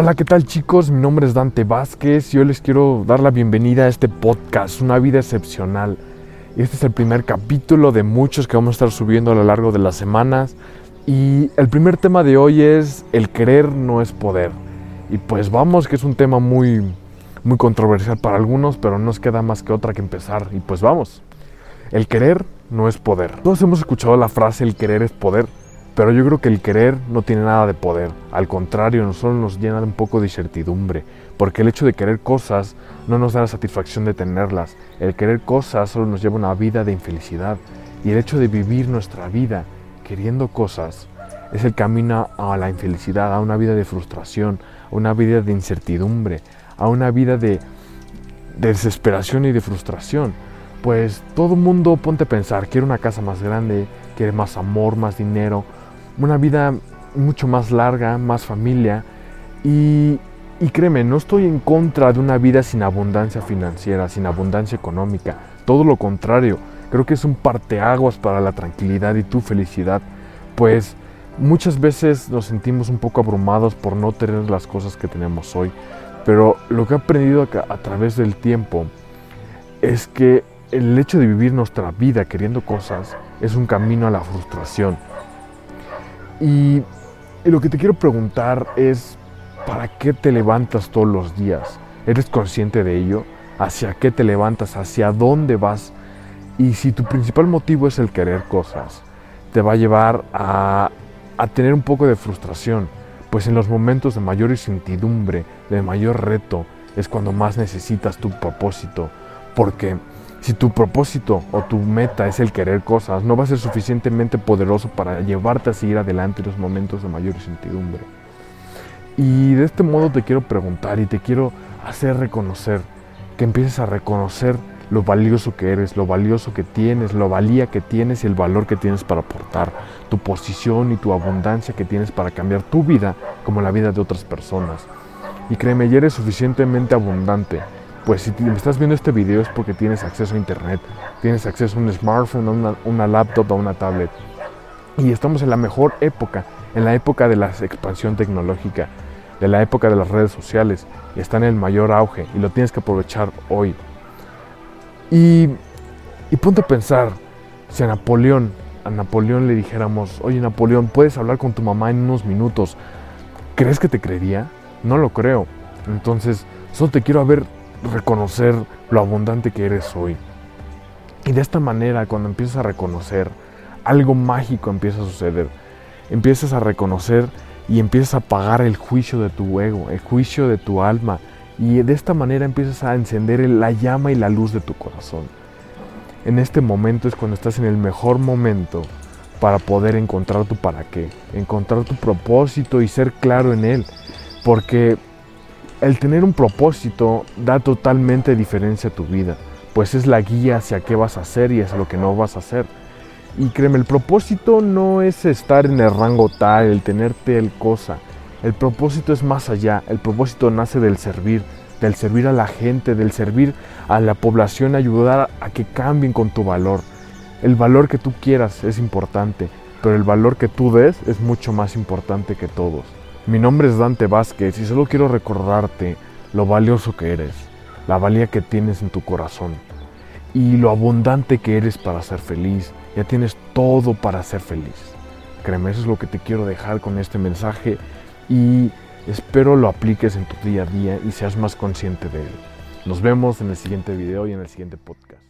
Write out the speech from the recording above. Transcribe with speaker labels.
Speaker 1: Hola, ¿qué tal chicos? Mi nombre es Dante Vázquez y hoy les quiero dar la bienvenida a este podcast, Una vida excepcional. Este es el primer capítulo de muchos que vamos a estar subiendo a lo largo de las semanas. Y el primer tema de hoy es el querer no es poder. Y pues vamos, que es un tema muy, muy controversial para algunos, pero no nos queda más que otra que empezar. Y pues vamos, el querer no es poder. Todos hemos escuchado la frase el querer es poder. Pero yo creo que el querer no tiene nada de poder. Al contrario, solo nos llena un poco de incertidumbre. Porque el hecho de querer cosas no nos da la satisfacción de tenerlas. El querer cosas solo nos lleva a una vida de infelicidad. Y el hecho de vivir nuestra vida queriendo cosas es el camino a la infelicidad, a una vida de frustración, a una vida de incertidumbre, a una vida de, de desesperación y de frustración. Pues todo mundo ponte a pensar, quiere una casa más grande, quiere más amor, más dinero, una vida mucho más larga, más familia. Y, créeme, no estoy en contra de una vida sin abundancia financiera, sin abundancia económica. Todo lo contrario, creo que es un parteaguas para la tranquilidad y tu felicidad. Pues muchas veces nos sentimos un poco abrumados por no tener las cosas que tenemos hoy. Pero lo que he aprendido a, a través del tiempo es que el hecho de vivir nuestra vida queriendo cosas es un camino a la frustración y, lo que te quiero preguntar es, ¿para qué te levantas todos los días? ¿Eres consciente de ello? ¿Hacia qué te levantas? ¿Hacia dónde vas? Y si tu principal motivo es el querer cosas, te va a llevar a, a tener un poco de frustración, pues en los momentos de mayor incertidumbre, de mayor reto, es cuando más necesitas tu propósito, porque si tu propósito o tu meta es el querer cosas, no va a ser suficientemente poderoso para llevarte a seguir adelante en los momentos de mayor incertidumbre. Y de este modo te quiero preguntar y te quiero hacer reconocer, que empieces a reconocer lo valioso que eres, lo valioso que tienes, lo valía que tienes y el valor que tienes para aportar, tu posición y tu abundancia que tienes para cambiar tu vida como la vida de otras personas. Y créeme, ya eres suficientemente abundante pues si me estás viendo este video es porque tienes acceso a internet, tienes acceso a un smartphone, a una, una laptop, a una tablet. Y estamos en la mejor época, en la época de la expansión tecnológica, de la época de las redes sociales. Está en el mayor auge y lo tienes que aprovechar hoy. Y, y ponte a pensar, si a Napoleón, a Napoleón le dijéramos, oye Napoleón, puedes hablar con tu mamá en unos minutos, ¿crees que te creería? No lo creo. Entonces, solo te quiero ver reconocer lo abundante que eres hoy. Y de esta manera, cuando empiezas a reconocer, algo mágico empieza a suceder. Empiezas a reconocer y empiezas a apagar el juicio de tu ego, el juicio de tu alma. Y de esta manera empiezas a encender la llama y la luz de tu corazón. En este momento es cuando estás en el mejor momento para poder encontrar tu para qué, encontrar tu propósito y ser claro en él. Porque el tener un propósito da totalmente diferencia a tu vida, pues es la guía hacia qué vas a hacer y hacia lo que no vas a hacer. Y créeme, el propósito no es estar en el rango tal, el tener tal cosa. El propósito es más allá. El propósito nace del servir, del servir a la gente, del servir a la población, ayudar a que cambien con tu valor. El valor que tú quieras es importante, pero el valor que tú des es mucho más importante que todos. Mi nombre es Dante Vázquez y solo quiero recordarte lo valioso que eres, la valía que tienes en tu corazón y lo abundante que eres para ser feliz. Ya tienes todo para ser feliz. Créeme, eso es lo que te quiero dejar con este mensaje y espero lo apliques en tu día a día y seas más consciente de él. Nos vemos en el siguiente video y en el siguiente podcast.